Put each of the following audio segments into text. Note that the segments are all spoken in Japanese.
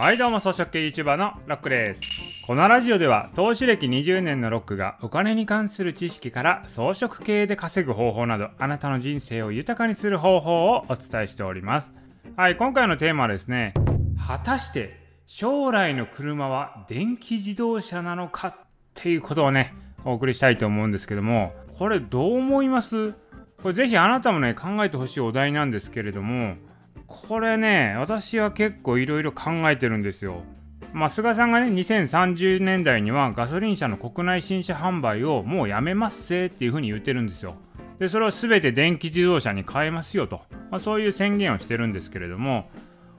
はいどうも草食系 YouTuber のロックです。このラジオでは投資歴20年のロックがお金に関する知識から装飾系で稼ぐ方法などあなたの人生を豊かにする方法をお伝えしております。はい今回のテーマはですね果たして将来の車は電気自動車なのかっていうことをねお送りしたいと思うんですけどもこれどう思います？これぜひあなたもね考えてほしいお題なんですけれどもこれね私は結構いろいろ考えてるんですよ。まあ、菅さんがね2030年代にはガソリン車の国内新車販売をもうやめますせっていうふうに言ってるんですよ。でそれを全て電気自動車に変えますよと、まあ、そういう宣言をしてるんですけれども。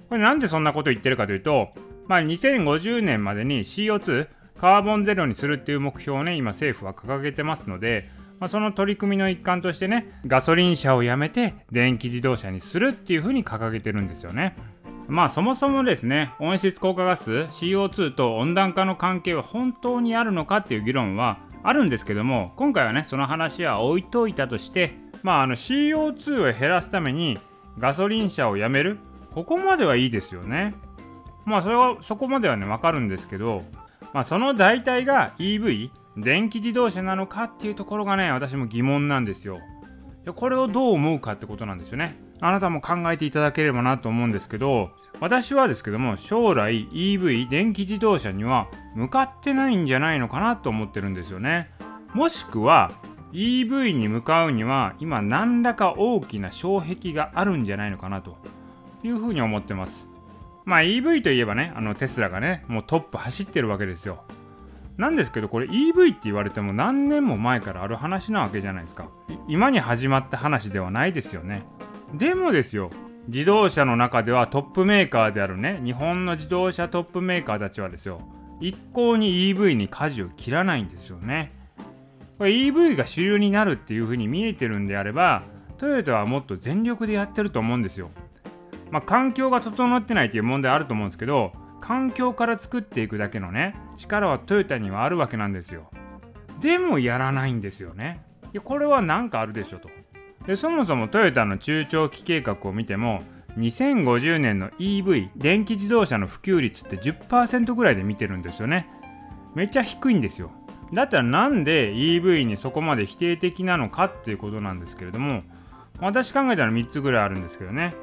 これなんでそんなこと言ってるかというと、まあ、2050年までに CO2 カーボンゼロにするっていう目標をね今政府は掲げてますのでまあ、その取り組みの一環としてねガソリン車をやめて電気自動車にするっていうふうに掲げてるんですよね。まあそもそもですね温室効果ガス CO2 と温暖化の関係は本当にあるのかっていう議論はあるんですけども今回はねその話は置いといたとしてまああの CO2 を減らすためにガソリン車をやめるここまではいいですよね。まあそれはそこまではねわかるんですけどまあその代替が EV 電気自動車なのかっていうところがね私も疑問なんですよ。これをどう思うかってことなんですよね。あなたも考えていただければなと思うんですけど私はですけども将来 EV 電気自動車には向かってないんじゃないのかなと思ってるんですよね。もしくは EV に向かうには今何らか大きな障壁があるんじゃないのかなと。いうふうに思ってます。まあ EV といえばねあのテスラがねもうトップ走ってるわけですよ。なんですけどこれ EV って言われても何年も前からある話なわけじゃないですか。今に始まった話ではないですよね。でもですよ自動車の中ではトップメーカーであるね日本の自動車トップメーカーたちはですよ一向に EV に舵を切らないんですよね。これ EV が主流になるっていう風に見えてるんであればトヨタはもっと全力でやってると思うんですよ。まあ環境が整ってないっていう問題あると思うんですけど環境から作っていくだけのね力はトヨタにはあるわけなんですよ。でもやらないんですよね。いやこれは何かあるでしょと。でそもそもトヨタの中長期計画を見ても2050年の EV 電気自動車の普及率って10%ぐらいで見てるんですよね。めっちゃ低いんですよ。だったらなんで EV にそこまで否定的なのかっていうことなんですけれども私考えたら3つぐらいあるんですけどね。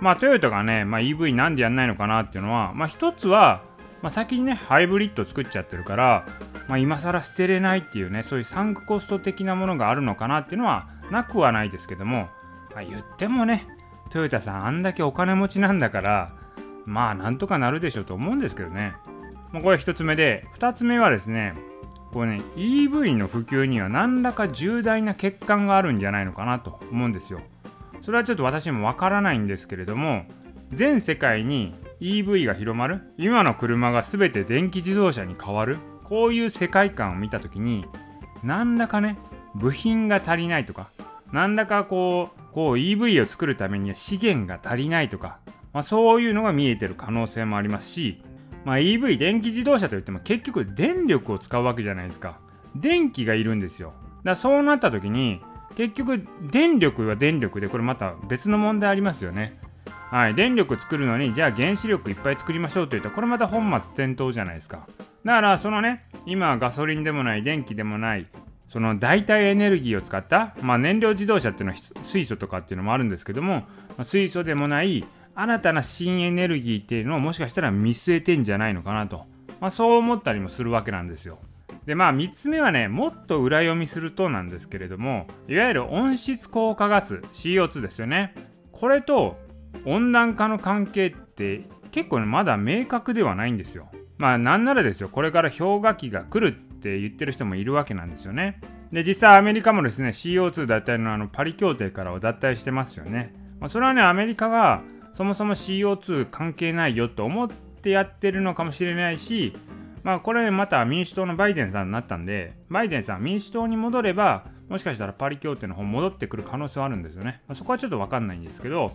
まあトヨタがね、まあ、EV なんでやんないのかなっていうのは、まあ一つは、まあ、先にね、ハイブリッド作っちゃってるから、まあ、今更捨てれないっていうね、そういうサンクコスト的なものがあるのかなっていうのはなくはないですけども、まあ、言ってもね、トヨタさんあんだけお金持ちなんだから、まあなんとかなるでしょうと思うんですけどね。まあ、これ1つ目で、2つ目はですね、これね、EV の普及には何らか重大な欠陥があるんじゃないのかなと思うんですよ。それはちょっと私もわからないんですけれども全世界に EV が広まる今の車が全て電気自動車に変わるこういう世界観を見た時に何らかね部品が足りないとか何らかこうこう EV を作るためには資源が足りないとか、まあ、そういうのが見えてる可能性もありますし、まあ、EV 電気自動車といっても結局電力を使うわけじゃないですか。電気がいるんですよ。だそうなった時に結局電力は電力でこれまた別の問題ありますよね。はい、電力作るのにじゃあ原子力いっぱい作りましょうといったらこれまた本末転倒じゃないですか。だからそのね今ガソリンでもない電気でもないその代替エネルギーを使った、まあ、燃料自動車っていうのは水素とかっていうのもあるんですけども、ま水素でもない新たな新エネルギーっていうのをもしかしたら見据えてんじゃないのかなと、まあ、そう思ったりもするわけなんですよ。でまあ3つ目はねもっと裏読みするとなんですけれどもいわゆる温室効果ガス CO2 ですよね。これと温暖化の関係って結構ねまだ明確ではないんですよ。まあなんならですよこれから氷河期が来るって言ってる人もいるわけなんですよね。で実際アメリカもですね CO2 脱退のあのパリ協定からは脱退してますよね、まあ、それはねアメリカがそもそも CO2 関係ないよと思ってやってるのかもしれないしまあこれまた民主党のバイデンさんになったんで、バイデンさん民主党に戻れば、もしかしたらパリ協定の方戻ってくる可能性はあるんですよね。まあ、そこはちょっとわかんないんですけど、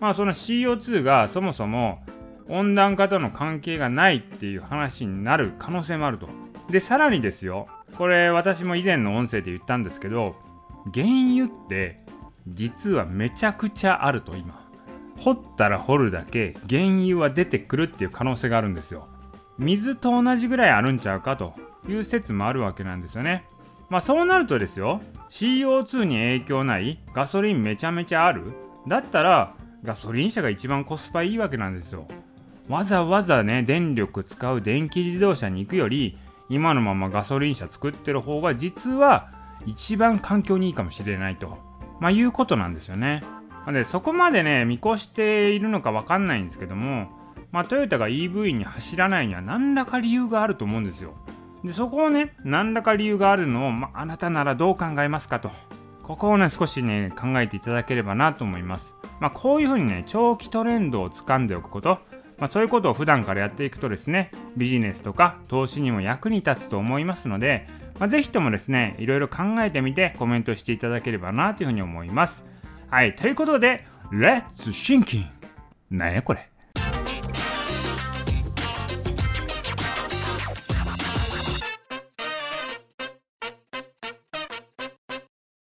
まあその CO2 がそもそも温暖化との関係がないっていう話になる可能性もあると。で、さらにですよ、これ私も以前の音声で言ったんですけど、原油って実はめちゃくちゃあると今。掘ったら掘るだけ原油は出てくるっていう可能性があるんですよ水と同じぐらいあるんちゃうかという説もあるわけなんですよね。まあそうなるとですよ CO2 に影響ないガソリンめちゃめちゃある。だったらガソリン車が一番コスパいいわけなんですよ。わざわざね電力使う電気自動車に行くより今のままガソリン車作ってる方が実は一番環境にいいかもしれないと、まあ、いうことなんですよね。でそこまでね見越しているのか分かんないんですけども、まあ、トヨタが EV に走らないには何らか理由があると思うんですよ。でそこをね何らか理由があるのを、まあ、なたならどう考えますかと。ここをね少しね考えていただければなと思います。まあ、こういうふうにね長期トレンドをつかんでおくこと。まあ、そういうことを普段からやっていくとですねビジネスとか投資にも役に立つと思いますので、まあ、ぜひともですねいろいろ考えてみてコメントしていただければなというふうに思います。はいということで Let's Thinking なんやこれ。